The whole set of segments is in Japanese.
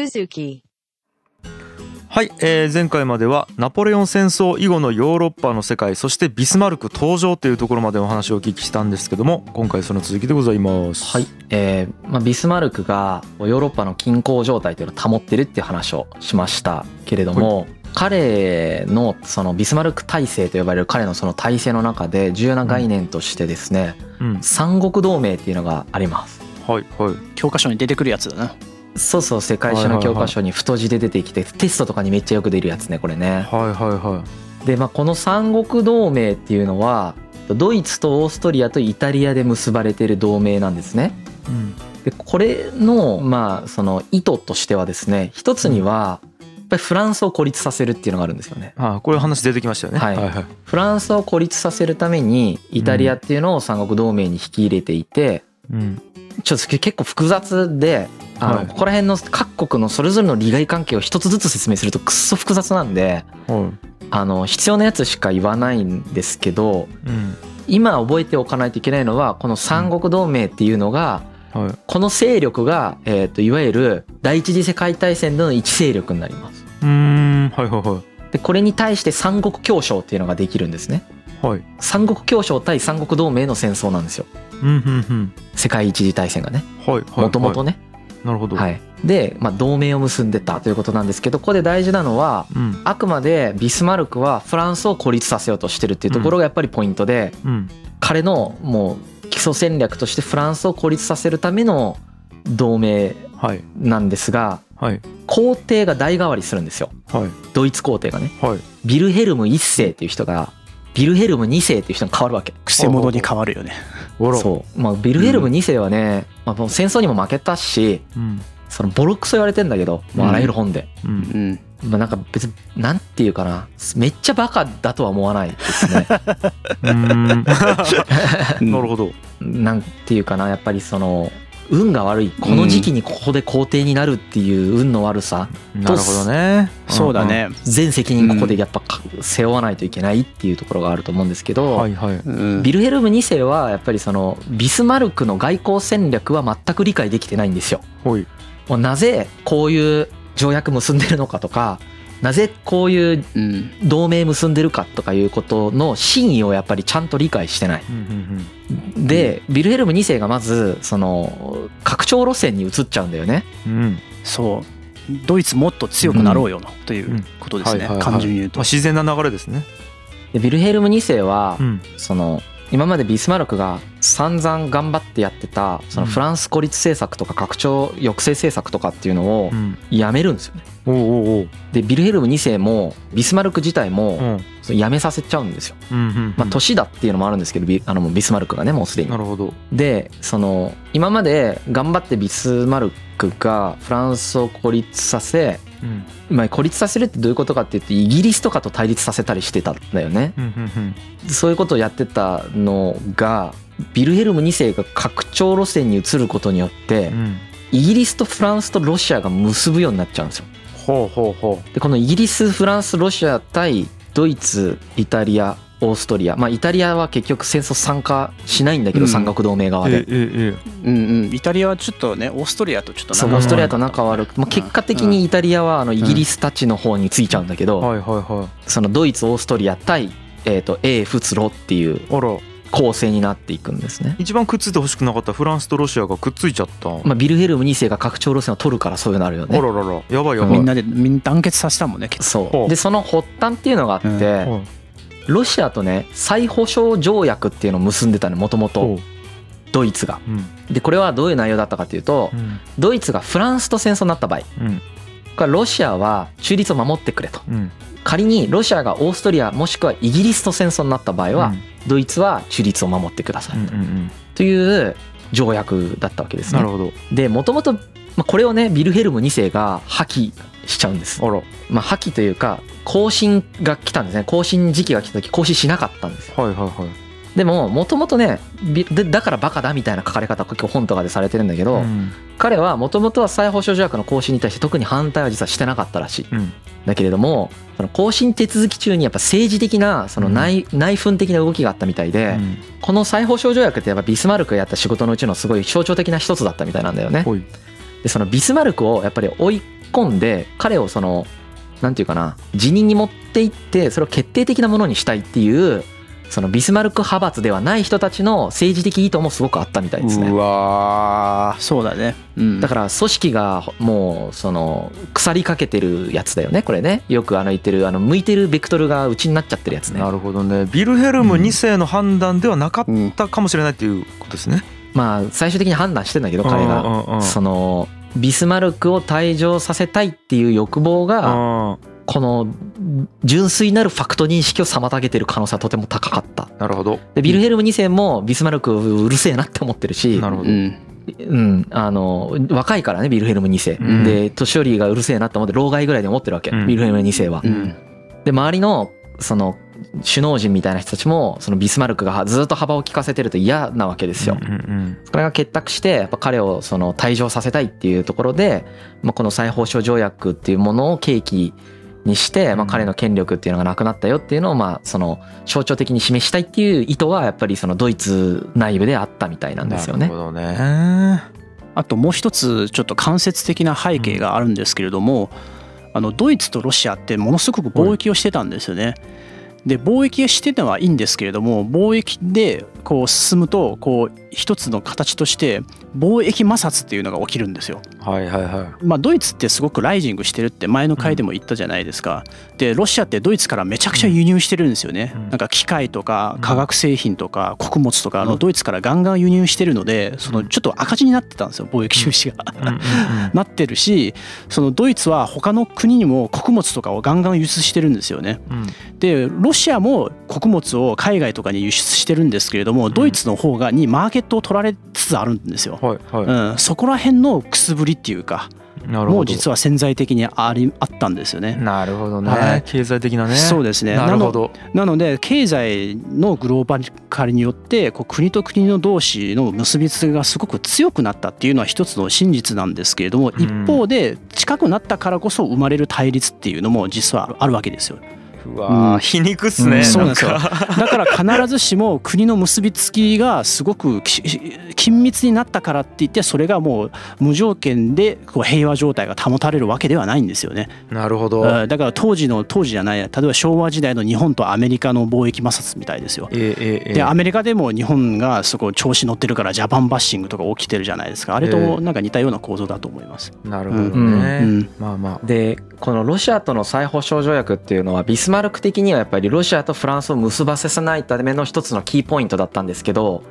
Suzuki. はい、えー前回まではナポレオン戦争以後のヨーロッパの世界そしてビスマルク登場というところまでお話をお聞きしたんですけども今回その続きでございます。はい、えーまあ、ビスマルクがヨーロッパの均衡状態というのを保ってるっていう話をしましたけれども、彼のそのビスマルク体制と呼ばれる彼のその体制の中で重要な概念としてですね、うん。三国同盟っていうのがあります。はいはい。教科書に出てくるやつだなそうそう世界史の教科書に太字で出てきてテストとかにめっちゃよく出るやつねこれね。はいはいはでまあこの三国同盟っていうのはドイツとオーストリアとイタリアで結ばれている同盟なんですね。い、うん。でこれのまあその意図としてはですね一つにはやっぱりフランスを孤立させるっていうのがあるんですよね。あこういう話出てきましたよね。はい。はいはい。フランスを孤立させるためにイタリアっていうのを三国同盟に引き入れていてうん。ちょっと結構複雑であのはい。ここら辺の各国のそれぞれの利害関係を一つずつ説明するとくっそ複雑なんではあの必要なやつしか言わないんですけどいうん。今覚えておかないといけないのはこの三国同盟っていうのがはい。この勢力が、えー、といわゆる第一次世界大戦での一勢力になります。うーん。はいはいはでこれに対して三国協商っていうのができるんですね。いはい。三国協商対三国同盟の戦争なんですよ。うんうんうん。世界一次大戦がね。はいはいもともとね。なるほど。はい。で、まあ、同盟を結んでたということなんですけどここで大事なのはうん。あくまでビスマルクはフランスを孤立させようとしてるっていうところがやっぱりポイントで、うん。彼のもう基礎戦略としてフランスを孤立させるための同盟はい。なんですがはい。皇帝が代替わりするんですよ。はい。ドイツ皇帝がね。はい。ビルヘルム1世っていう人がビルヘルム2世っていう人に変わるわけ。くせ者に変わるよね。そう、まあ、ビルヘルム2世はね、まあ、もう戦争にも負けたしうん。そのボロクソ言われてんだけどもうあらゆる本で、うん。うんまあ、なんか別になんていうかなめっちゃバカだとは思わないですね。なるほど。なんていうかなやっぱりその運が悪い。この時期にここで皇帝になるっていう運の悪さなるほどね。そうだね。全責任ここでやっぱか背負わないといけないっていうところがあると思うんですけど、はいはい。うん。ビルヘルム2世はやっぱりそのビスマルクの外交戦略は全く理解できてないんですよ。もうなぜこういう条約結んでるのかとかなぜこういううん。同盟結んでるかとかいうことの真意をやっぱりちゃんと理解してない。でビルヘルム2世がまずその拡張路線に移っちゃうんだよね。うん。うんそう。ドイツもっと強くなろうよということですねはいはいはい。単純に言うと。まあ自然な流れですね。でビルヘルム2世はうん。その今までビスマルクが散々頑張ってやってたそのフランス孤立政策とか拡張抑制政策とかっていうのをうんやめるんですよね。おうおうおうでビルヘルム2世もビスマルク自体うもやめさせちゃうんですよ。うんうんまあ年だっていうのもあるんですけどビあのビスマルクがねもうすでにな。るほどでその今まで頑張ってビスマルクがフランスを孤立させうんまあ孤立させるってどういうことかっていうとイギリスとかと対立させたりしてたんだよね。うんうんそういうことをやってたのがビルヘルム2世が拡張路線に移ることによってうん。うんイギリスとフランスとロシアが結ぶようになっちゃうんですよ。ほうほうほでこのイギリスフランスロシア対ドイツイタリアオーストリア。まあイタリアは結局戦争参加しないんだけど、うん。三国同盟側で。うえええうんうんイタリアはちょっとねオーストリアとちょっとそうオーストリアと仲悪く、まあ、結果的にイタリアはあのイギリスたちの方についちゃうんだけど、はいはいはそのドイツオーストリア対、えー、と英仏ロっていういあら構成になっていくんですね。一番くっついてほしくなかったフランスとロシアがくっついちゃった、まあ、ビルヘルム2世が拡張路線を取るからそういうのあるよあね。らららやばいやばい。みんなでみんな団結させたもんね結そほう。うでその発端っていうのがあって、うん。はいロシアとね再保障条約っていうのを結んでたのもともとほドイツが。ううん。でこれはどういう内容だったかというとうん。ドイツがフランスと戦争になった場合。うん。ロシアは中立を守ってくれと。うん。仮にロシアがオーストリアもしくはイギリスと戦争になった場合は、うんドイツは中立を守ってください、という条約だったわけですねうんなる。ほどでもともとまあこれをねビルヘルム2世が破棄しちゃうんです。あらまあ、破棄というか更新が来たんですね更新時期が来た時更新しなかったんですよ。はいはいはいでももともとねだからバカだみたいな書かれ方結構本とかでされてるんだけど、うん。彼はもともとは再保障条約の更新に対して特に反対は実はしてなかったらしい。うん。だけれどもその更新手続き中にやっぱ政治的なその内,、内紛的な動きがあったみたいで、うん。この再保障条約ってやっぱビスマルクがやった仕事のうちのすごい象徴的な一つだったみたいなんだよね。でそのビスマルクをやっぱり追い込んで彼をそのなんていうかな辞任に持っていってそれを決定的なものにしたいっていうそのビスマルク派閥ではない人たちの政治的意図もすごくあったみたいですね。う。わー。そうだね、うん、だから組織がもうその腐りかけてるやつだよねこれね。よくあの言ってるあの向いてるベクトルがうちになっちゃってるやつね。なるほどね。ビルヘルム2世の判断ではなかったかもしれないっていうことですね。まあ最終的に判断してんだけど彼うんがうんうん。そのビスマルクを退場させたいっていう欲望があこの純粋なるファクト認識を妨げてる可能性はとても高かった。なるほど。でビルヘルム2世もビスマルクうるせえなって思ってるし。なるほど。うん。うん、あの若いからねビルヘルム2世、うん。で年寄りがうるせえなって思って老害ぐらいで思ってるわけ、うん。ビルヘルム2世は。う。ん。で周りのその首脳陣みたいな人たちもそのビスマルクがずっと幅を利かせてると嫌なわけですよ。うんうんそれが結託してやっぱ彼をその退場させたいっていうところで、まあ、この再放渉条約っていうものを契機にして、まあ、うん彼の権力っていうのがなくなったよっていうのをまあその象徴的に示したいっていう意図はやっぱりそのドイツ内部であったみたいなんですよねなる。ほどねあともう一つちょっと間接的な背景があるんですけれども、あのドイツとロシアってものすごく貿易をしてたんですよね。で貿易してたのはいいんですけれども貿易でこう進むとこう一つの形として貿易摩擦っていうのが起きるんですよ。はいはいはまあ、ドイツってすごくライジングしてるって前の回でも言ったじゃないですか。でロシアってドイツからめちゃくちゃ輸入してるんですよね。うんなんか機械とか化学製品とか穀物とかあのドイツからガンガン輸入してるのでそのちょっと赤字になってたんですよ貿易収支が。いうんうんうん なってるしそのドイツは他の国にも穀物とかをガンガン輸出してるんですよね。うんでロシアも穀物を海外とかに輸出してるんですけれどもドイツの方がにマーケットを取られつつあるんですよ。はいはうん、そこら辺のくすぶりっていうかもう実は潜在的にありあったんですよね。なるほどはねい。経済的なね。そうですね。なるほど。なので経済のグローバル化によってこう国と国の同士の結びつきがすごく強くなったっていうのは一つの真実なんですけれどもうん。一方で近くなったからこそ生まれる対立っていうのも実はあるわけですよ。うわー皮肉っすねうんそうなんですよ。か。だから必ずしも国の結びつきがすごくき 緊密になったからって言ってそれがもう無条件でこう平和状態が保たれるわけではないんですよね。なるほど。うんだから当時の当時じゃない例えば昭和時代の日本とアメリカの貿易摩擦みたいですよ。ええええでアメリカでも日本がそこ調子乗ってるからジャパンバッシングとか起きてるじゃないですか。あれえとなんか似たような構造だと思います。なるほどうんねうん。まあまあ。でこのロシアとの再保障条約っていうのはビスマルク的にはやっぱりロシアとフランスを結ばせさないための一つのキーポイントだったんですけど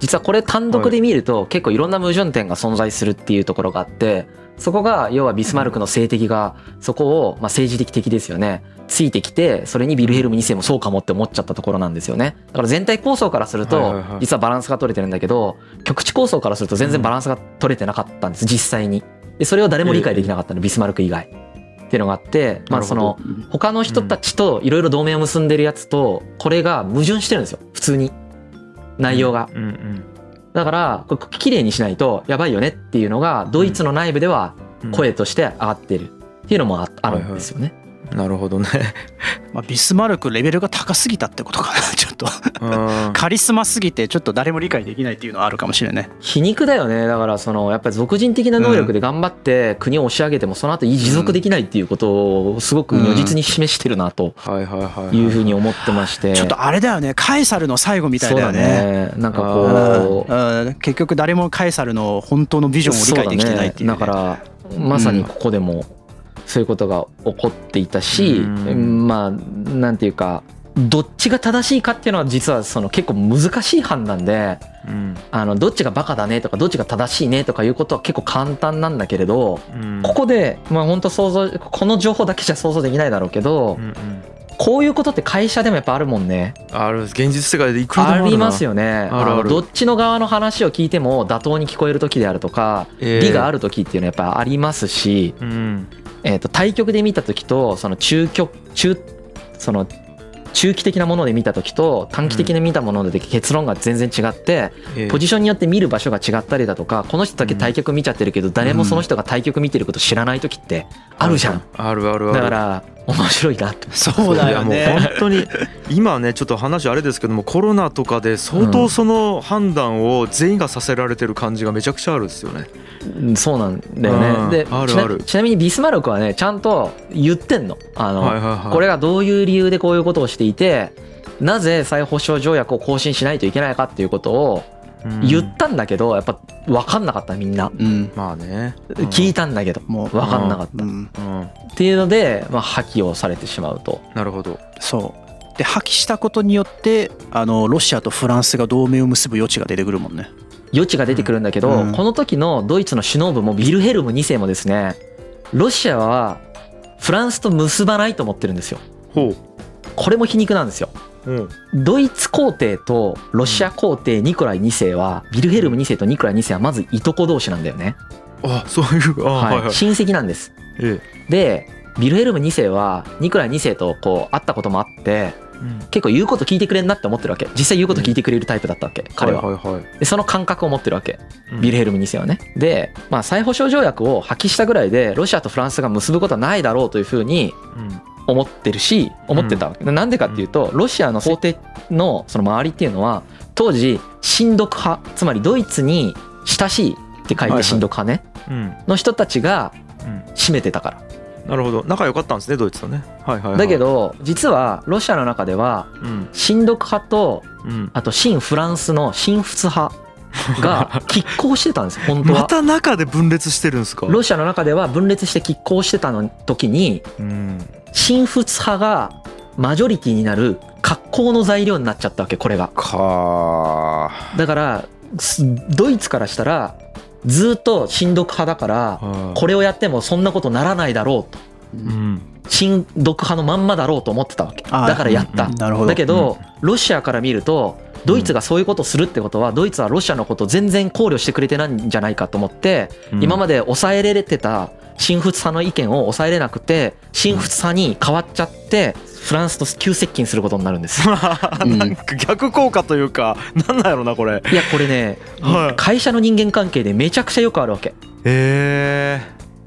実はこれ単独で見ると結構いろんな矛盾点が存在するっていうところがあってそこが要はビスマルクの政敵がそこをまあ政治的敵ですよね。ついてきてそれにビルヘルム2世もそうかもって思っちゃったところなんですよね。だから全体構想からすると実はバランスが取れてるんだけど局地構想からすると全然バランスが取れてなかったんです実際に。でそれを誰も理解できなかったのビスマルク以外っていうのがあってまあその他の人たちといろいろ同盟を結んでるやつとこれが矛盾してるんですよ。普通に。内容が。うんうんだからこれ綺麗にしないとやばいよねっていうのがドイツの内部ではうん。声として上がってるっていうのもああるんですよね。なるほどね。まあ、ビスマルクレベルが高すぎたってことかな。ちょっと。うん。カリスマすぎてちょっと誰も理解できないっていうのはあるかもしれない。皮肉だよね。だからそのやっぱり俗人的な能力で頑張って国を押し上げてもその後持続できないっていうことをすごく如実に示してるなと。はいはいはいいうふうに思ってまして。ちょっとあれだよね。カエサルの最後みたいだよね。だね。なんかこううん。うん。結局誰もカエサルの本当のビジョンを理解できてないっていう,、ね、だからまさにここでもそういうことが起こっていたし、うん。まあなんていうかどっちが正しいかっていうのは実はその結構難しい判断でうん。あのどっちがバカだねとかどっちが正しいねとかいうことは結構簡単なんだけれどうん。ここでまあ本当想像この情報だけじゃ想像できないだろうけどうんうん。こういうことって会社でもやっぱあるもんね。ある現実世界でいくらありますよね。あるある。のどっちの側の話を聞いても妥当に聞こえる時であるとかええ。理がある時っていうのはやっぱありますし、うんえー、と対局で見た時とその中局中その中期的なもので見た時と短期的に見たもので結論が全然違ってええ。ポジションによって見る場所が違ったりだとかこの人だけ対局見ちゃってるけど誰もその人が対局見てること知らない時ってあるじゃん。あるあるある。だから面白いなってそうだよね。もう本当に。今ねちょっと話あれですけどもコロナとかで相当その判断を全員がさせられてる感じがめちゃくちゃあるんですよね。うんそうなんだようんねでちなあるある。ちなみにビスマルクはねちゃんと言ってんの。あの、はいはいはい。これがどういう理由でこういうことをしていてなぜ再保障条約を更新しないといけないかっていうことをうん言ったんだけどやっぱ分かんなかったみんな。うん。まあね。聞いたんだけどもう分かんなかった。っうん。うん。ていうので、まあ、破棄をされてしまうと。なるほど。そう。で破棄したことによってあのロシアとフランスが同盟を結ぶ余地が出てくるもんね。余地が出てくるんだけど、うん。この時のドイツの首脳部もビルヘルム2世もですねロシアはフランスと結ばないと思ってるんですよ。ほう。これも皮肉なんですよ。うん。ドイツ皇帝とロシア皇帝ニコライ2世はビルヘルム2世とニコライ2世はまずいとこ同士なんだよね、あそういうあはい。はい。親戚なんです。えでビルヘルム2世はニコライ2世とこう会ったこともあってえ。結構言うこと聞いてくれんなって思ってるわけ。実際言うこと聞いてくれるタイプだったわけ。彼は。はいはいはい。でその感覚を持ってるわけ。ビルヘヘルム2世はね。でまあ再保障条約を破棄したぐらいでロシアとフランスが結ぶことはないだろうというふうにうん。思ってるし思ってたわけなんでかっていうとロシアの法廷のその周りっていうのは当時親独派つまりドイツに親しいって書いて親独派ねうん。の人たちがうん。占めてたからなるほど。仲良かったんですねドイツとね。はいはいはい。だけ。ど実はロシアの中ではうん。親独派とうん。あと親フランスの親仏派が 拮抗してたんですよ本当は。また中で分裂してるんですか？ロシアの中では分裂して拮抗してたの時にうん。親仏派がマジョリティになる格好の材料になっちゃったわけこれが。かだからすドイツからしたらずっと親独派だからあ。これをやってもそんなことならないだろうとうん。親独派のまんまだろうと思ってたわけだからやったうんなるほどだけどロシアから見るとドイツがそういうことをするってことはドイツはロシアのことを全然考慮してくれてないんじゃないかと思って今まで。で抑えられてた親仏派の意見を抑えれなくて親仏派に変わっちゃってフランスと急接近することになるんです。なんか逆効果というかなんなんやろなこれ。いやこれねはい。会社の人間関係でめちゃくちゃよくあるわけ。え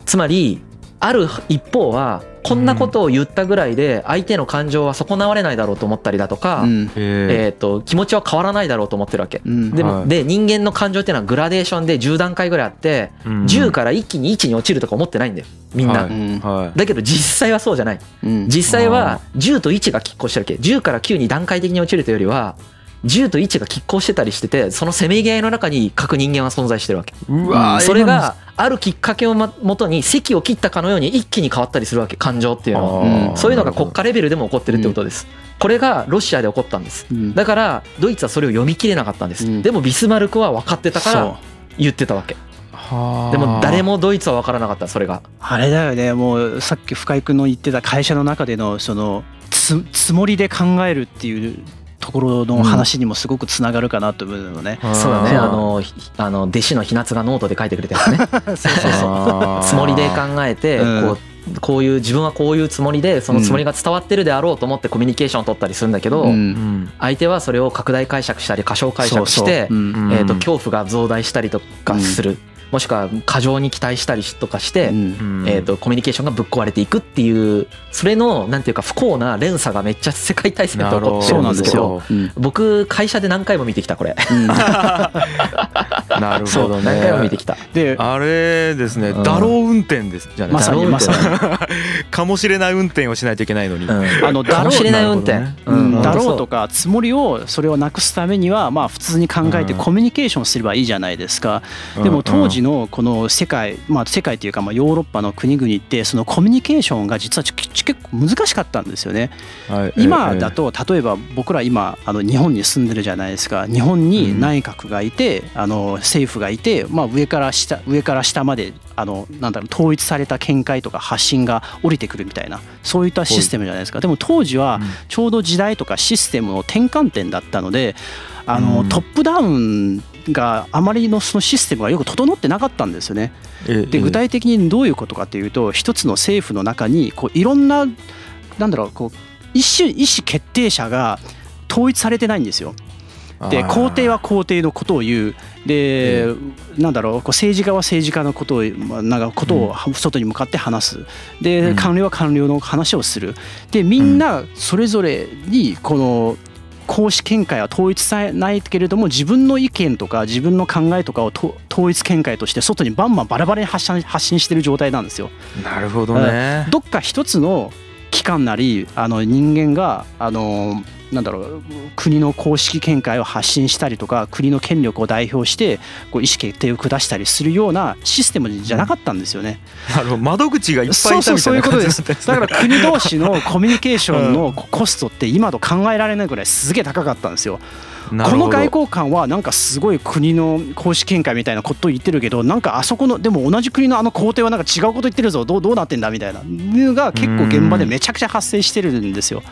つまりある一方はこんなことを言ったぐらいで相手の感情は損なわれないだろうと思ったりだとか、うん。ー。ええー、と気持ちは変わらないだろうと思ってるわけ。うん。でも、はい。で人間の感情っていうのはグラデーションで10段階ぐらいあって、ー。10から一気に1に落ちるとか思ってないんだよ。みんな、はい。だけど実際はそうじゃない。うん。実際は10と1が拮抗してるわけ。10から9に段階的に落ちるというよりは10と1が拮抗してたりしててそのせめぎ合いの中に各人間は存在してるわけ。うわーそれがあるきっかけをもとに席を切ったかのように一気に変わったりするわけ。感情っていうのは。そういうのが国家レベルでも起こってるってことです。これがロシアで起こったんです。うん。だからドイツはそれを読み切れなかったんです。うん。でもビスマルクは分かってたから言ってたわけ。はあ。でも誰もドイツは分からなかったそれが。あれだよね。もうさっき深井君の言ってた会社の中でのそのつつもりで考えるっていうところの話にもすごくつながるかなと思うのね。そうだね。あのひあの弟子の日夏がノートで書いてくれたやつね。そうそうそう。つもりで考えてうん。こうこういう自分はこういうつもりでそのつもりが伝わってるであろうと思ってコミュニケーションを取ったりするんだけどうん。うん相手はそれを拡大解釈したり過小解釈してそうそう。うん。えーと恐怖が増大したりとかするもしくは過剰に期待したりとかしてうん。うんえー、とコミュニケーションがぶっ壊れていくっていうそれのなんていうか不幸な連鎖がめっちゃ世界大戦で起こってそうるなんんですけど。うん僕会社で何回も見てきたこれ。うん。なるほどね。何回も見てきた。であれですね、うん。だろう運転です。じゃない。まさにまさにかもしれない運転をしないといけないのに、うん。あのだろうかもしれない運転。なるほうん。だろうとかつもりをそれをなくすためにはまあ普通に考えてうん。コミュニケーションすればいいじゃないですか。でも当時のこの世界まあ世界というかまあヨーロッパの国々ってそのコミュニケーションが実は結構難しかったんですよね。うんはい。今だと例えば僕ら今あの日本に住んでるじゃないですか。日本に内閣がいて、あの政府がいて、まあ、上から下上から下まであのなんだろう統一された見解とか発信が降りてくるみたいなそういったシステムじゃないですか。でも当時はちょうど時代とかシステムの転換点だったのであの、うん。トップダウンがあまりのそのシステムがよく整ってなかったんですよね。ええで具体的にどういうことかというと一つの政府の中にこういろんななんだろうこう意思意思決定者が統一されてないんですよ。で皇帝は皇帝のことを言う。で、なんだろうこう政治家は政治家のことをまあなんかことを外に向かって話す。で官僚は官僚の話をする。でみんなそれぞれにこの公式見解は統一されないけれども自分の意見とか自分の考えとかをと統一見解として外にバンバンバラバラに発信発信してる状態なんですよ。なるほどねどっか一つの機関なりあの人間があのなんだろう国の公式見解を発信したりとか国の権力を代表してこう意思決定を下したりするようなシステムじゃなかったんですよね。なるほど窓口がいっぱいそうそういたみたいうなそいうことで感じだったんす。だから国同士の コミュニケーションのコストって今と考えられないぐらいすげえ高かったんですよ。この外交官はなんかすごい国の公式見解みたいなことを言ってるけどなんかあそこのでも同じ国のあの皇帝はなんか違うこと言ってるぞ。どうどうなってんだみたいなのが結構現場でめちゃくちゃ発生してるんですよ。だ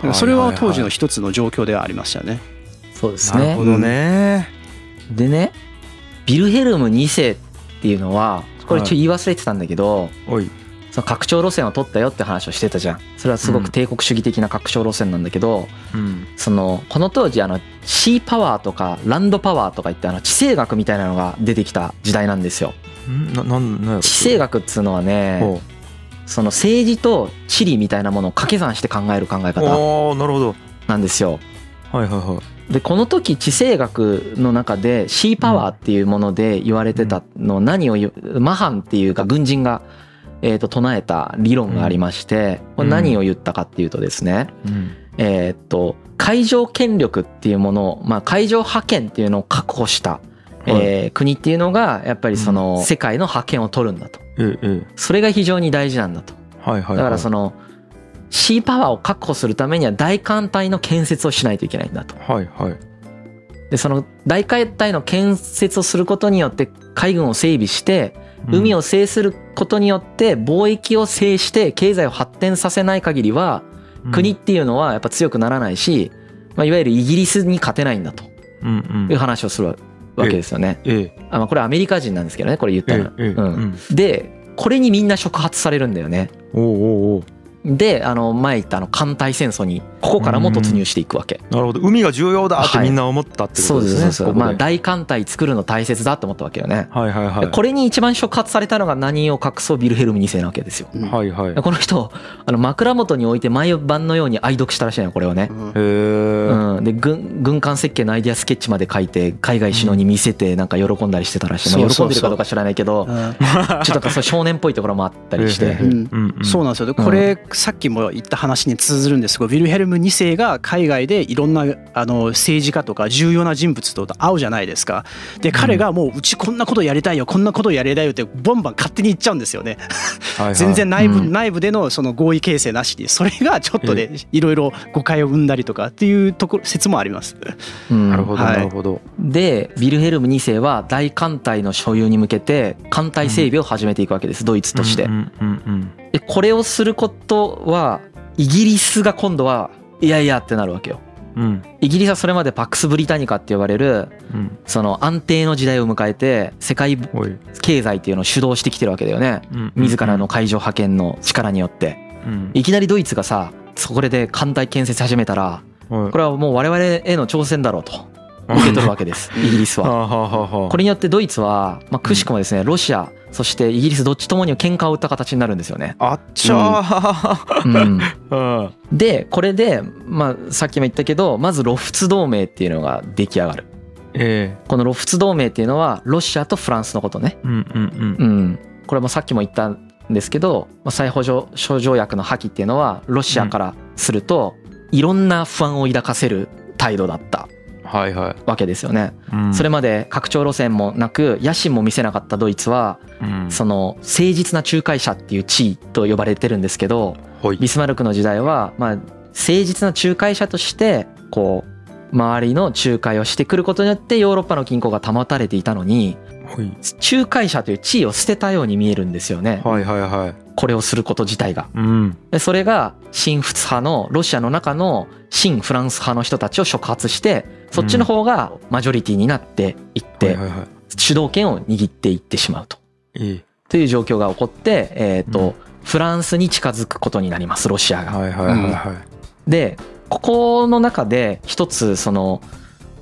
からそれは当時の一つの状況ではありましたね。そうですね。なるほどね。でねビルヘルム2世っていうのはこれちょっと言い忘れてたんだけど、おい。その拡張路線を取ったよって話をしてたじゃん。それはすごく帝国主義的な拡張路線なんだけど、うん。そのこの当時あのシーパワーとかランドパワーとか言ってあの地政学みたいなのが出てきた時代なんですよ。ん？ななんなん地政学っつうのはねほその政治と地理みたいなものを掛け算して考える考えう方おーなるほど。なんですよ。はいはいはい。でこの時地政学の中でシーパワーっていうもので言われてたのを何を言うマハンっていうか軍人がえーと唱えた理論がありましてこれ何を言ったかっていうとですねうん。えーっと海上権力っていうものをまあ海上覇権っていうのを確保したえー国っていうのがやっぱりその世界の覇権を取るんだと。ええ。えそれが非常に大事なんだと。はいはいはい。だからそのシーパワーを確保するためには大艦隊の建設をしないといけないんだと。はいはい。でその大艦隊の建設をすることによって海軍を整備して海を制することによって貿易を制して経済を発展させない限りは国っていうのはやっぱ強くならないし、まあ、いわゆるイギリスに勝てないんだとうんうん。いう話をするわけですよね。ええあまあこれアメリカ人なんですけどねこれ言ったえのは。えええうんうんでこれにみんな触発されるんだよね。おうおうおうであの前言ったあの艦隊戦争にここからも突入していくわけ。なるほど。海が重要だってはい。みんな思ったってこそうとですね。ですそう。です。ここで。まあ大艦隊作るの大切だって思ったわけよね。はいはいはい。これに一番触発されたのが何を隠そうビルヘルム2世なわけですよ。うん。はいはい。へこの人あの枕元に置いて毎晩のように愛読したらしいのよこれをね。うん。えうん、で軍軍艦設計のアイデアスケッチまで書いて海外首脳に見せてなんか喜んだりしてたらしい、まあ喜んでるかどうか知らないけど。ちょっと少年っぽいところもあったりして、ええうんうんうんそうなんですよ。でこれさっきも言った話に通ずるんですけどウィルヘルム2世が海外でいろんなあの政治家とか重要な人物と会うじゃないですか。で彼がもううちこんなことやりたいよこんなことやりたいよってボンバン勝手に言っちゃうんですよね。全然内部うん。内部でのその合意形成なし。にそれがちょっとねいろいろ誤解を生んだりとかっていうところ説もあります。うん。なるほどはい。なるほど。でビルヘルム2世は大艦隊の所有に向けて艦隊整備を始めていくわけですドイツとして。うんうんうんでこれをすることはイギリスが今度はいやいやってなるわけよ。うん。うんイギリスはそれまでパックス・ブリタニカって呼ばれるうん。その安定の時代を迎えて世界経済っていうのを主導してきてるわけだよね。うん。自らの海上派遣の力によって。うん。いきなりドイツがさそこで艦隊建設始めたらはい。これはもう我々への挑戦だろうと受け取るわけです。イギリスは。これによってドイツは、まあ、くしくもですねロシアそしてイギリスどっちともに喧嘩を売った形になるんですよね。あっちゃうん、ー うん。でこれで、まあ、さっきも言ったけどまずロフツ同盟っていうのが出来上がる。えこのロフツ同盟っていうのはロシアとフランスのことね。えうんうん。うん、これもさっきも言ったんですけどまあ再補助諸条約の破棄っていうのはロシアからするといろんな不安を抱かせる態度だったわけですよね。うん。それまで拡張路線もなく野心も見せなかったドイツはうん。その誠実な仲介者っていう地位と呼ばれてるんですけどビスマルクの時代はまあ誠実な仲介者としてこう周りの仲介をしてくることによってヨーロッパの均衡が保たれていたのに仲介者という地位を捨てたように見えるんですよね。はいはいはいこれをすること自体が。うん。でそれが新仏派のロシアの中の新フランス派の人たちを触発してそっちの方がマジョリティになっていって主導権を握っていってしまうと。という状況が起こって、えーとうん。フランスに近づくことになりますロシアが。はいはいはいはいでここの中で一つその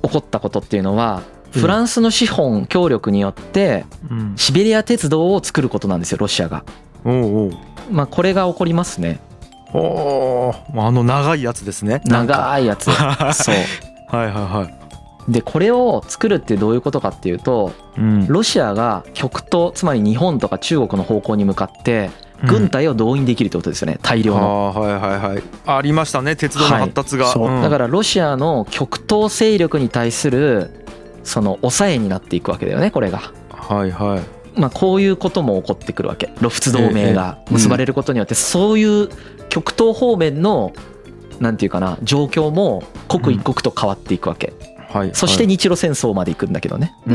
起起こったことっていうのはうん。フランスの資本協力によってうん。シベリア鉄道を作ることなんですよロシアが。おうおうまあこれが起こりますね。おー。あの長いやつですね。長いやつ。そう。はいはいはい。でこれを作るってどういうことかっていうとうん。ロシアが極東つまり日本とか中国の方向に向かって軍隊を動員できるってことですよね。大量の。あーはいはいはい。ありましたね。鉄道の発達が、はい。そうん。だからロシアの極東勢力に対するその抑えになっていくわけだよねこれが。はいはいまあこういうことも起こってくるわけ。ロフツ同盟が結ばれることによってそういう極東方面のなんていうかな状況も刻一刻と変わっていくわけ。はいそして日露戦争まで行くんだけどね、うん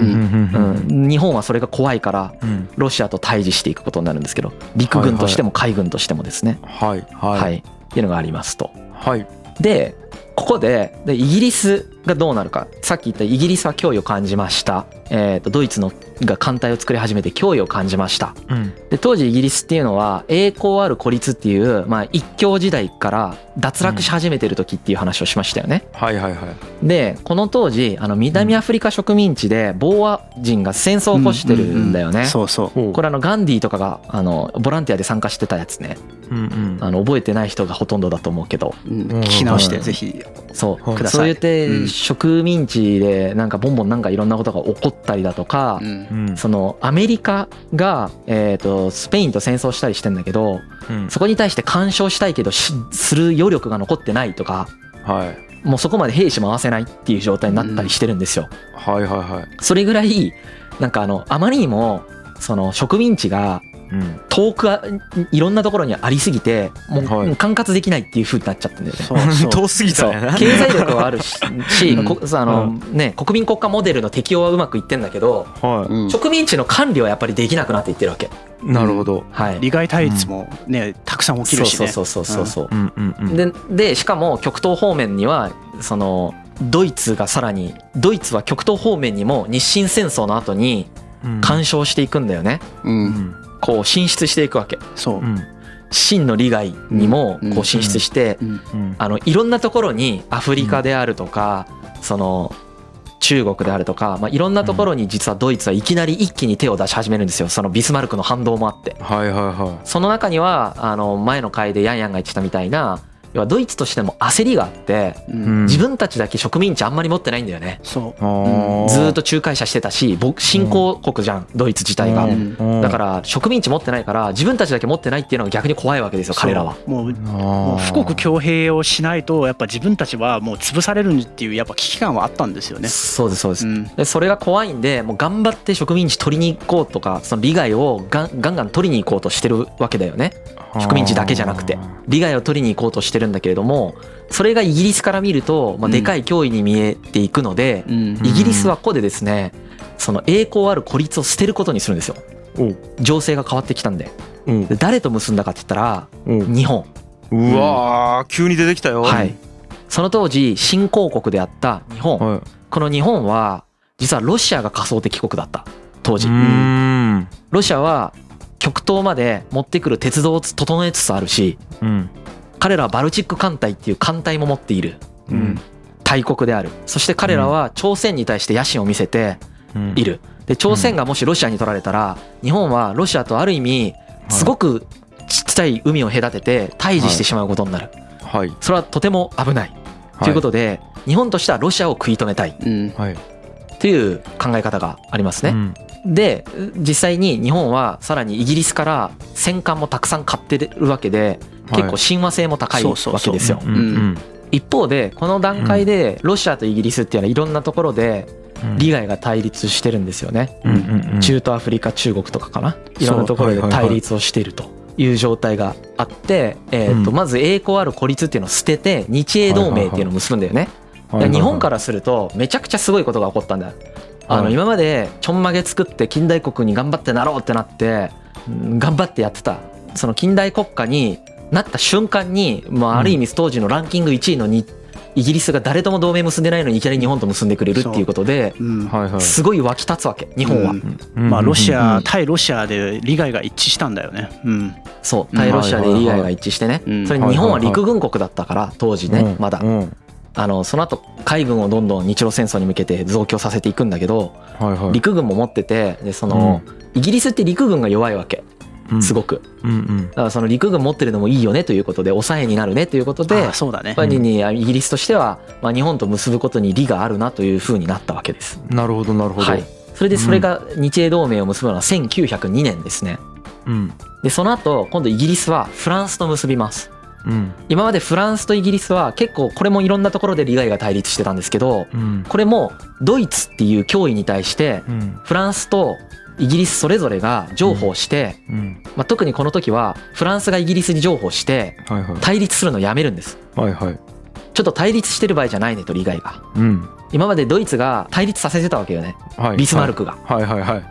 うん日本はそれが怖いからうん。ロシアと対峙していくことになるんですけど陸軍としても海軍としてもですね。はいは、はい。い。っていうのがありますと。はい。でここででイギリスがどうなるか。さっき言ったイギリスは脅威を感じました、えー、とドイツのが艦隊を作り始めて脅威を感じました。うん。で当時イギリスっていうのは栄光ある孤立っていう、まあ、一強時代から脱落し始めてる時っていう話をしましたよね。はいはいはい。でこの当時あの南アフリカ植民地でボーア人が戦争を起こしてるんだよね。そうそう。ほう。これあのガンディとかがあのボランティアで参加してたやつね。うんうん。あの覚えてない人がほとんどだと思うけど。うん。聞き直してぜひ。そう。はい。ください。そう言ってうん植民地でなんかボンボンなんかいろんなことが起こったりだとかうん。うんそのアメリカがえーとスペインと戦争したりしてんだけどうん。そこに対して干渉したいけどしする余力が残ってないとかはい。もうそこまで兵士回せないっていう状態になったりしてるんですよ。はいはいはい。それぐらいなんかあのあまりにもその植民地がうん遠くあいろんなところにありすぎてもうはい。管轄できないっていう風になっちゃったんだよね。遠すぎた経済力はあるしあ のね国民国家モデルの適用はうまくいってんだけどはうん。植民地の管理はやっぱりできなくなっていってるわけ。いなるほど。はい。利害対立もねたくさん起きるしね。そうそうそうそう。そう。う。んうんうん。ででしかも極東方面にはそのドイツがさらにドイツは極東方面にも日清戦争の後にうん。干渉していくんだよね。ううんんこう進出していくわけ。そう。うん。清の利害にもこう進出してうん。うん。あのいろんなところにアフリカであるとかその中国であるとか、まあ、いろんなところに実はドイツはいきなり一気に手を出し始めるんですよ。そのビスマルクの反動もあって。はいはいはその中にはあの前の回でヤンヤンが言ってたみたいな要はドイツとしても焦りがあって自分たちだけ植民地あんまり持ってないんだよね。そう。あー。ずーっと仲介者してたし僕新興国じゃんドイツ自体が。だから植民地持ってないから自分たちだけ持ってないっていうのが逆に怖いわけですよ彼らは。もうもう富国強兵をしないとやっぱ自分たちはもう潰されるっていうやっぱ危機感はあったんですよね。そうですそうです。うん。でそれが怖いんでもう頑張って植民地取りに行こうとかその利害をガンガンガン取りに行こうとしてるわけだよね。植民地だけじゃなくて。利害を取りに行こうとしてるんだけれどもそれがイギリスから見ると、まあ、うん。でかい脅威に見えていくので、うん。イギリスはここでですねその栄光ある孤立を捨てることにするんですよ。情勢が変わってきたんで。で誰と結んだかって言ったら日本。うわー急に出てきたよ。はい。その当時新興国であった日本。はい。この日本は実はロシアが仮想敵国だった。当時。ロシアは極東まで持ってくる鉄道を整えつつあるしうん彼らはバルチック艦隊っていう艦隊も持っているうん大国である。そして彼らは朝鮮に対して野心を見せてうん。いる。で朝鮮がもしロシアに取られたら日本はロシアとある意味すごくちっちゃい海を隔てて対峙してしまうことになる。はい。それはとても危ない。ということで日本としてはロシアを食い止めたい。うん。はい。っていう考え方がありますね。うん。で実際に日本はさらにイギリスから戦艦もたくさん買ってるわけで結構親和性も高いわけですよ。一方でこの段階でロシアとイギリスっていうのはいろんなところでうん。利害が対立してるんですよね。中東アフリカ中国とかかな？いろんなところで対立をしているという状態があって、えーとうん。まず栄光ある孤立っていうのを捨てて日英同盟っていうのを結ぶんだよね。日本からするとめちゃくちゃすごいことが起こったんだ。よ。あのはい今までちょんまげ作って近代国に頑張ってなろうってなってうん頑張ってやってた。その近代国家になった瞬間に、まあ、ある意味当時のランキング1位のにイギリスが誰とも同盟結んでないのにいきなり日本と結んでくれるっていうことですごい湧き立つわけ日本は。まあロシうん。ア対ロシアで利害が一致したんだよね。うん。そう。対ロシアで利害が一致してね。うん。それ日本は陸軍国だったから当時ねまだ。うん。あのその後海軍をどんどん日露戦争に向けて増強させていくんだけどはいはい。陸軍も持っててでそのイギリスって陸軍が弱いわけすごく。うんうん。だからその陸軍持ってるのもいいよねということで抑えになるねということであそうだね。やっぱりにイギリスとしてはまあ日本と結ぶことに利があるなというふうになったわけです。なるほどなるほど。はい、それでそれが日英同盟を結ぶのは1902年ですね。うん。でその後今度イギリスはフランスと結びます。うん。今までフランスとイギリスは結構これもいろんなところで利害が対立してたんですけどうん。これもドイツっていう脅威に対してうん。フランスとイギリスそれぞれが譲歩して、うん。まあ、特にこの時はフランスがイギリスに譲歩してはいはい。対立するのをやめるんです。はいはい。ちょっと対立してる場合じゃないねと利害が。うん。今までドイツが対立させてたわけよね。はい。ビスマルクが。はいはいはい。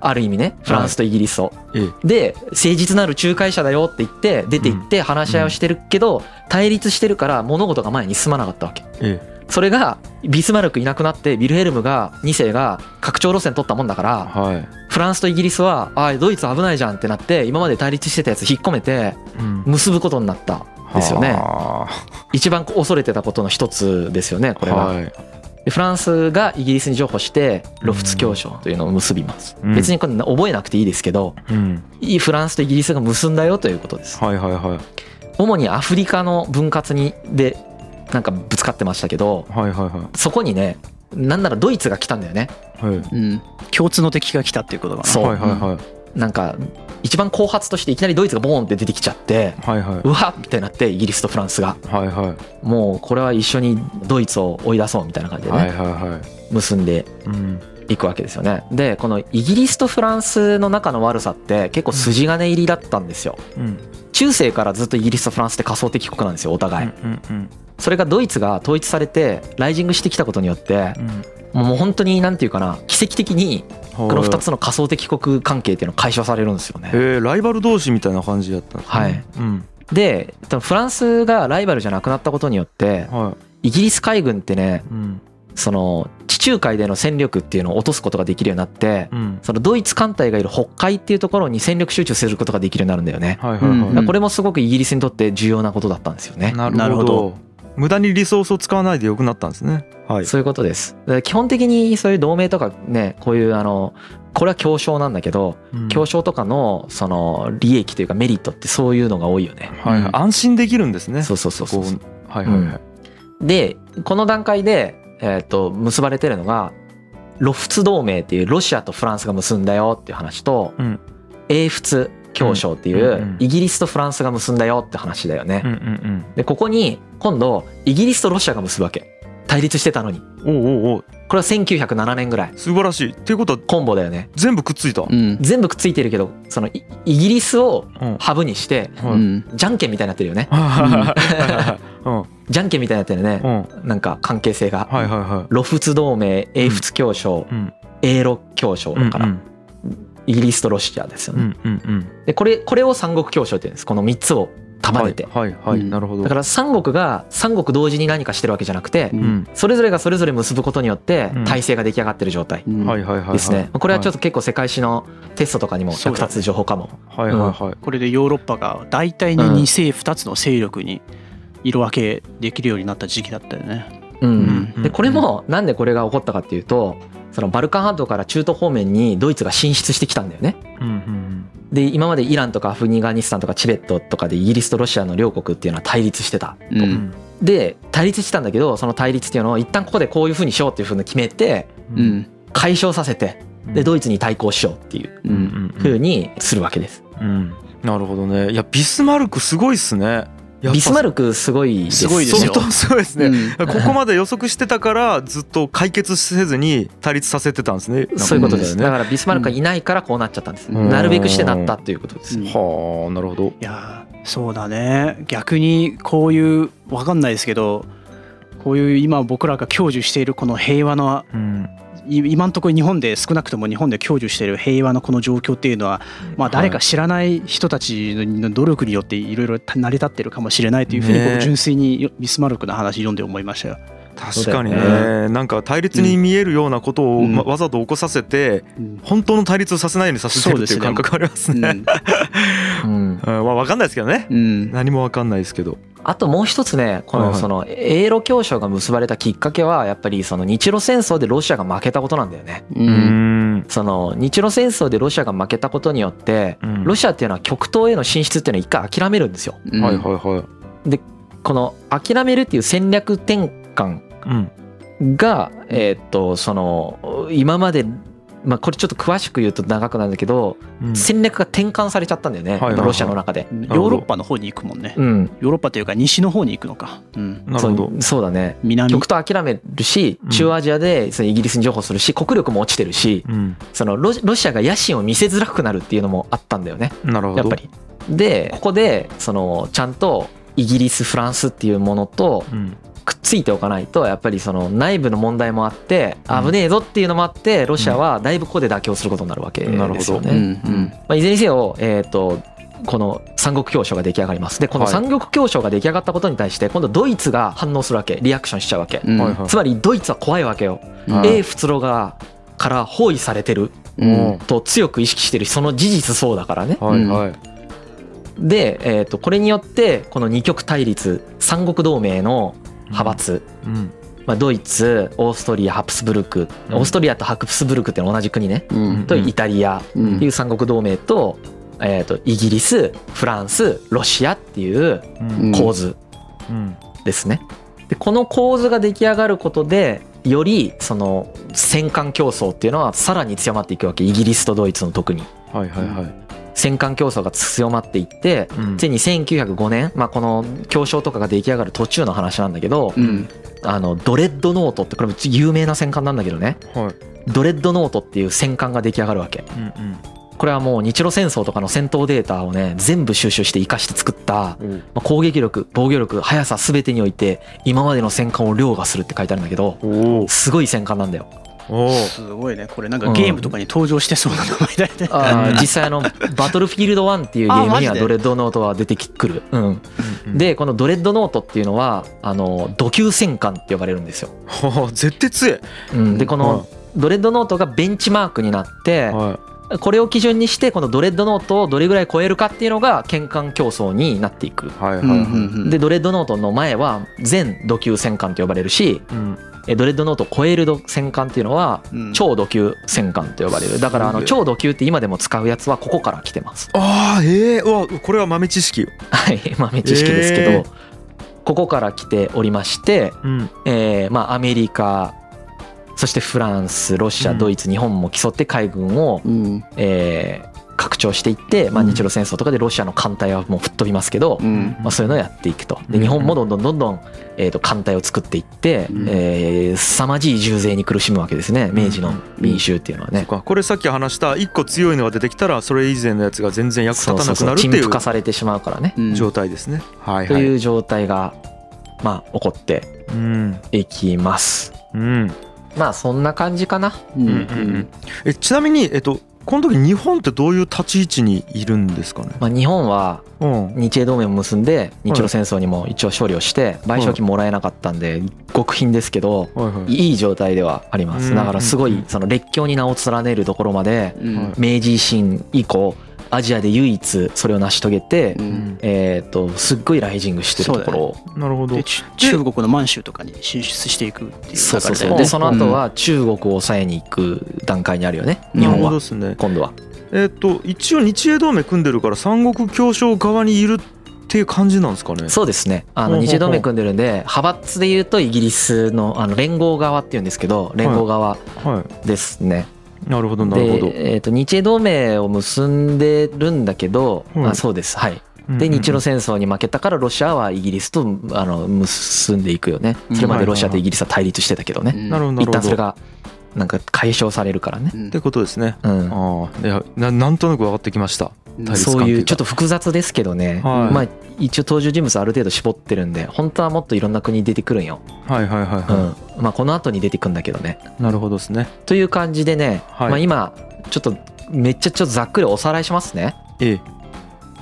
ある意味ねフランスとイギリスを。ええ。で誠実なる仲介者だよって言って出て行って話し合いをしてるけど対立してるから物事が前に進まなかったわけ。えそれがビスマルクいなくなってビルヘルムが2世が拡張路線取ったもんだからえはい。フランスとイギリスはあドイツ危ないじゃんってなって今まで対立してたやつ引っ込めてうん。結ぶことになったですよね。は一番恐れてたことの一つですよねこれは。はい。でフランスがイギリスに譲歩してロフツ協商というのを結びます。うん。別にこれ覚えなくていいですけどうん。いいフランスとイギリスが結んだよということです。はいはいはい。主にアフリカの分割にでなんかぶつかってましたけどはいはいはそこにねなんならドイツが来たんだよね。いはい。うん。共通の敵が来たっていうことかな。そう。はいはいはい。なんか一番後発としていきなりドイツがボーンって出てきちゃってはいはい。うわっみたいになってイギリスとフランスが。はいはい。もうこれは一緒にドイツを追い出そうみたいな感じではいねはいはい。結んで。うんいくわけですよね。でこのイギリスとフランスの中の悪さって結構筋金入りだったんですよ。うん。中世からずっとイギリスとフランスって仮想敵国なんですよお互い。うんうんそれがドイツが統一されてライジングしてきたことによってうん。もう本当になんていうかな奇跡的にここの2つの仮想敵国関係っていうのが解消されるんですよね。えー、ライバル同士みたいな感じだったんですねはい。うん。でフランスがライバルじゃなくなったことによってはい。イギリス海軍ってねうんその地中海での戦力っていうのを落とすことができるようになってうん。そのドイツ艦隊がいる北海っていうところに戦力集中することができるようになるんだよね。はいはいはい、うんだからこれもすごくイギリスにとって重要なことだったんですよね。なるほど。なるほど。無駄にリソースを使わないでよくなったんですね。はい。そういうことです。基本的にそういう同盟とかねこういうあのこれは協商なんだけどうん。協商とかのその利益というかメリットってそういうのが多いよね。はいはい、安心できるんですね。そうそうそうそうこはいはいはい、でこの段階で、えー、と結ばれてるのがロフツ同盟っていうロシアとフランスが結んだよっていう話と、うん。英仏協商っていうんうんううん。イギリスとフランスが結んだよって話だよね。うんうんでここに今度イギリスとロシアが結ぶわけ。対立してたのに。うんおうおうおう。これは1907年ぐらい。素晴らしい。っていうことはコンボだよね。全部くっついた、うん。全部くっついてるけどそのイイギリスをうん。ハブにしてはいうん。じゃんけんみたいになってるよね。うん じゃんけんみたいになってるね。うん。なんか関係性が。はいはいはい。ロフツ同盟英仏協商うん。英ロ協商だから。うんイギリスとロシアですよね。うんうんうん。でこれこれを三国協商って言うんです。この3つを束ねて、はいはいはい、うん。なるほど。だから三国が三国同時に何かしてるわけじゃなくて、うん。うん。それぞれがそれぞれ結ぶことによってうん。体制が出来上がってる状態。うん。はいはいはいはい。ですね、これはちょっとと結構世界史のテストとかにも役立つ情報かも、はいはいはい。これでヨーロッパが大体にうん。2勢2つの勢力に色分けできるようになった時期だったよね。うん。うん。でこれもなんでこれが起こったかっていうとそのバルカン半島から中東方面にドイツが進出してきたんだよね。で今までイランとかアフガニスタンとかチベットとかでイギリスとロシアの両国っていうのは対立してたううん。んで対立してたんだけどその対立っていうのを一旦ここでこういうふうにしようっていうふうに決めてううん。ん解消させてでドイツに対抗しようっていうふうにするわけです。うん。なるほどね。いやビスマルクすごいっすねビスマルクすごいですすごいですよ。相当すごいですね、うん。ここまで予測してたからずっと解決せずに対立させてたんですね。そういうことです、ね。だからビスマルクがいないからこうなっちゃったんです、うん。なるべくしてなったということです、うん。はあなるほど。いやーそうだね。逆にこういうわかんないですけどこういう今僕らが享受しているこの平和なうん。い今のところ日本で少なくとも日本で享受している平和なこの状況っていうのはまあ誰か知らない人たちの努力によっていろいろ成り立ってるかもしれないというふうにね。僕純粋にビスマルクの話読んで思いましたよ。確かにね。なんか対立に見えるようなことをわざと起こさせてうん。本当の対立をさせないようにさせてるっていう感覚ありますね。うん。まあ分かんないですけどね。うん。何も分かんないですけど。あともう一つねこのその英ロ協商が結ばれたきっかけはやっぱりその日露戦争でロシアが負けたことなんだよね。ううん。んその日露戦争でロシアが負けたことによってうん。ロシアっていうのは極東への進出っていうのを一回諦めるんですよ。うん。はいはいはい。この諦めるっていう戦略転換うん。がえーっとその今までまあこれちょっと詳しく言うと長くなるんだけどうん。戦略が転換されちゃったんだよねはいはいはい。ロシアの中で。ヨーロッパの方に行くもんね。うん、ヨーロッパというか西の方に行くのか。うん。なるほど。そうそうだね。南。極東諦めるしうん。中央アジアでそのイギリスに譲歩するし国力も落ちてるしうん。そのロロシアが野心を見せづらくなるっていうのもあったんだよね。なるほど。やっぱり。でここでそのちゃんとイギリスフランスっていうものとうんくっついておかないとやっぱりその内部の問題もあってうん。危ねえぞっていうのもあってロシアはだいぶここで妥協することになるわけですよなるほど。うんね。うんまあ、いずれにせよえっとこの三国協商が出来上がります。でこのはい三国協商が出来上がったことに対して今度ドイツが反応するわけリアクションしちゃうわけ。つまりドイツは怖いわけよ。うん。英仏露がから包囲されてるうんと強く意識してるその事実そうだからね。はいはい。で、えー、とこれによってこの二極対立三国同盟の派閥、うん。まあ、ドイツオーストリアハプスブルク。うん。オーストリアとハプスブルクっていうのは同じ国ね、うん。とイタリア。うっていうん三国同盟と,、えー、とイギリスフランスロシアっていううん。構図うん。ですね。でこの構図が出来上がることでよりその戦艦競争っていうのはさらに強まっていくわけ。イギリスとドイツの特に。はいはいはい戦艦競争が強まっていってうん。ついに1905年、まあ、この協商とかが出来上がる途中の話なんだけど、うん。あのドレッドノートってこれ有名な戦艦なんだけどね。はい。ドレッドノートっていう戦艦が出来上がるわけ。うんうん。これはもう日露戦争とかの戦闘データをね全部収集して生かして作った、まあ攻撃力防御力速さ全てにおいて今までの戦艦を凌駕するって書いてあるんだけどすごい戦艦なんだよすごいね。これなんかゲームとかに登場してそうな名前だよね。あー。実際あのバトルフィールド1っていうゲームにはドレッドノートは出てくる、うん、でこのドレッドノートっていうのはあの土級戦艦って呼ばれるんですよ、はあ絶対強い。うん、でこのドレッドノートがベンチマークになってはこれを基準にしてこのドレッドノートをどれぐらい超えるかっていうのが剣艦競争になっていく。いはいはいはい。うんでドレッドノートの前は全土級戦艦と呼ばれるしうん。えドレッドノートを超えるど戦艦っていうのはうん。超土級戦艦と呼ばれる。だからあの超土級って今でも使うやつはここから来てます。ああええうわこれは豆知識。よはい 豆知識ですけど、えー。ここから来ておりまして、うん。えーまあアメリカそしてフランスロシアうん。ドイツ日本も競って海軍を、うん。えー拡張していって、まあ、うん。日露戦争とかでロシアの艦隊はもう吹っ飛びますけど、うん。まあ、そういうのをやっていくと。でうん。日本もどんどんどんどん、えー、と艦隊を作っていって、うん。えー凄まじい重税に苦しむわけですね。明治の民衆っていうのはね。そっか。これさっき話した一個強いのが出てきたらそれ以前のやつが全然役立たなくなるっていう化されてしまうからね、うん。状態ですね。はいとはい。いう状態がまあ起こってうん。いきます。うん。まあそんな感じかな。うん。うんうんうん。えちなみにえっとこの時日本ってどういう立ち位置にいるんですかね？まあ、日本はうん。日英同盟を結んで日露戦争にも一応勝利をして賠償金もらえなかったんで極貧ですけどはいはい。状態ではあります。うん。だからすごいその列強に名を連ねるところまで明治維新以降アジアで唯一それを成し遂げてうん。えっとすっごいライジングしてるところ。をなるほど。中国の満州とかに進出していくっていうそうそうそう。でその後は中国を抑えに行く段階にあるよね日なるほど本はですね。今度は。えっと一応日英同盟組んでるから三国協商側にいるっていう感じなんですかね。そうですね。あの日英同盟組んでるんで派閥で言うとイギリスのあの連合側っていうんですけど連合側はですね。いなるほどなるほど。で、えー、と日英同盟を結んでるんだけど、はいあそうです。はい。で日露戦争に負けたからロシアはイギリスとあの結んでいくよね。それまでロシアとイギリスは対立してたけどね。うんなるほどなるほど。一旦それがなんか解消されるからね。うん。ってことですね。うん。ああ。いやななんとなく分かってきました。そういうちょっと複雑ですけどね、はい。まあ一応登場人物ある程度絞ってるんで本当はもっといろんな国出てくるんよ、はいはいはいはうん。まあ、この後に出てくんだけどね。いなるほどですね。という感じでね、はい。まあ、今ちょっとめっちゃちょっとざっくりおさらいしますね。ええ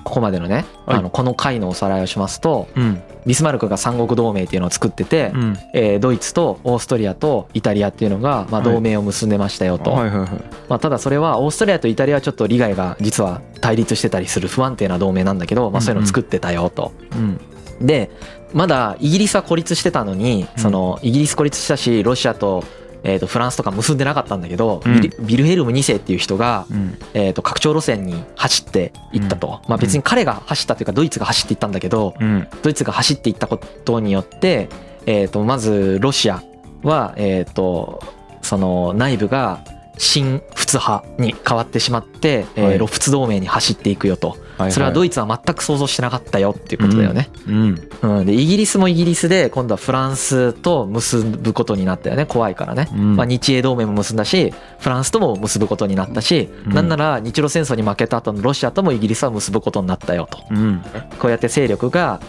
ここまでのね、はい。あのこの回のおさらいをしますとうん。ビスマルクが三国同盟っていうのを作ってて、うん。えードイツとオーストリアとイタリアっていうのが、まあ、はい。同盟を結んでましたよと、はいはいはい。まあ、ただそれはオーストリアとイタリアはちょっと利害が実は対立してたりする不安定な同盟なんだけど、まあ、そういうのを作ってたよと。うん。でまだイギリスは孤立してたのにうん。そのイギリス孤立したしロシアと,、えー、とフランスとか結んでなかったんだけど、うん。ビルヘルム2世っていう人が、うん。えー、と拡張路線に走っていったと、まあ、別に彼が走ったというかドイツが走っていったんだけどうん。ドイツが走っていったことによって、えー、とまずロシアは、えー、とその内部が新仏派に変わってしまって、えーはい。露仏同盟に走っていくよと。はいそれはドイイツは全く想像してなかったよっていうことだよね。うんうん、でイギリスもイギリスで今度はフランスと結ぶことになったよね。怖いからね、うん。まあ、日英同盟も結んだしフランスとも結ぶことになったし、うん。なんなら日露戦争に負けた後のロシアともイギリスは結ぶことになったよと。うん。こうやって勢力が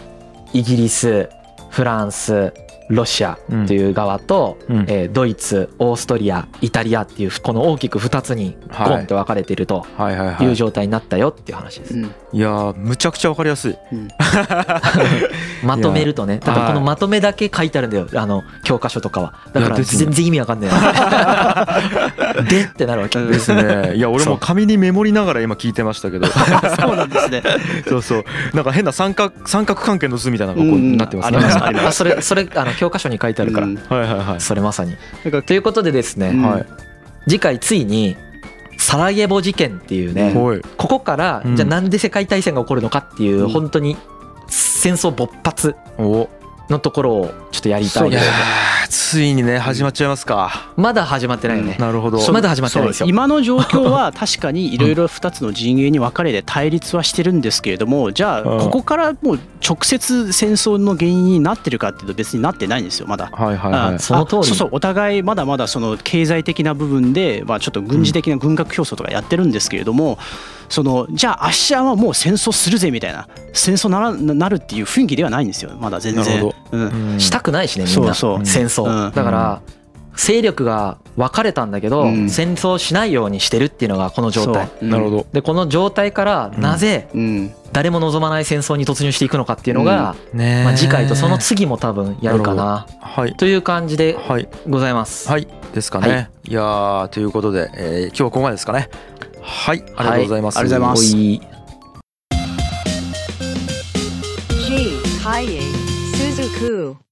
イギリスフランスロシアという側と、うん。えードイツオーストリアイタリアっていうこの大きく2つにゴンって分かれてるとはいはいはい。いう状態になったよっていう話です。うん。いやーむちゃくちゃわかりやすい。うん。まとめるとねだからこのはいまとめだけ書いてあるんだよ。あの教科書とかは。だから全然意味わかんない。でってなるわけ。うんですね。いや俺も紙にメモりながら今聞いてましたけど。そうなんですね。そうそう。なんか変な三角三角関係の図みたいなのがこううん。なってますね。あそれそれあの教科書に書いてあるから、うん。はいはいはい。それまさに。ということでですね、次回ついにサラエボ事件っていうね、ここからうん。じゃあなんで世界大戦が起こるのかっていううん。本当に戦争勃発お。のところをちょっとやりたいいやーついにね始まっちゃいますか。まだ始まってないよね、なるほど。まだ始まってないですよ。今の状況は 確かにいろいろ2つの陣営に分かれて対立はしてるんですけれどもじゃあうん。ここからもう直接戦争の原因になってるかっていうと別になってないんですよまだ。はいはいはい。あその通り。あそうそうお互いまだまだその経済的な部分で、まあ、ちょっと軍事的な軍拡競争とかやってるんですけれども、そのじゃあアッシャーはもう戦争するぜみたいな戦争ならなるっていう雰囲気ではないんですよ。まだ全然。なるほうんうん。したくないしねみんな。そうそう。戦争、うんだから勢力が分かれたんだけど、うん。戦争しないようにしてるっていうのがこの状態。なるほど。でこの状態からなぜうん。誰も望まない戦争に突入していくのかっていうのが、ねまあ、次回とその次も多分やるかな。はい。という感じではい。ございます。はい。ですかね、、はい。やーということで、えー今日はここまでですかね。はい。ありがとうございます、はい。ありがとうございます.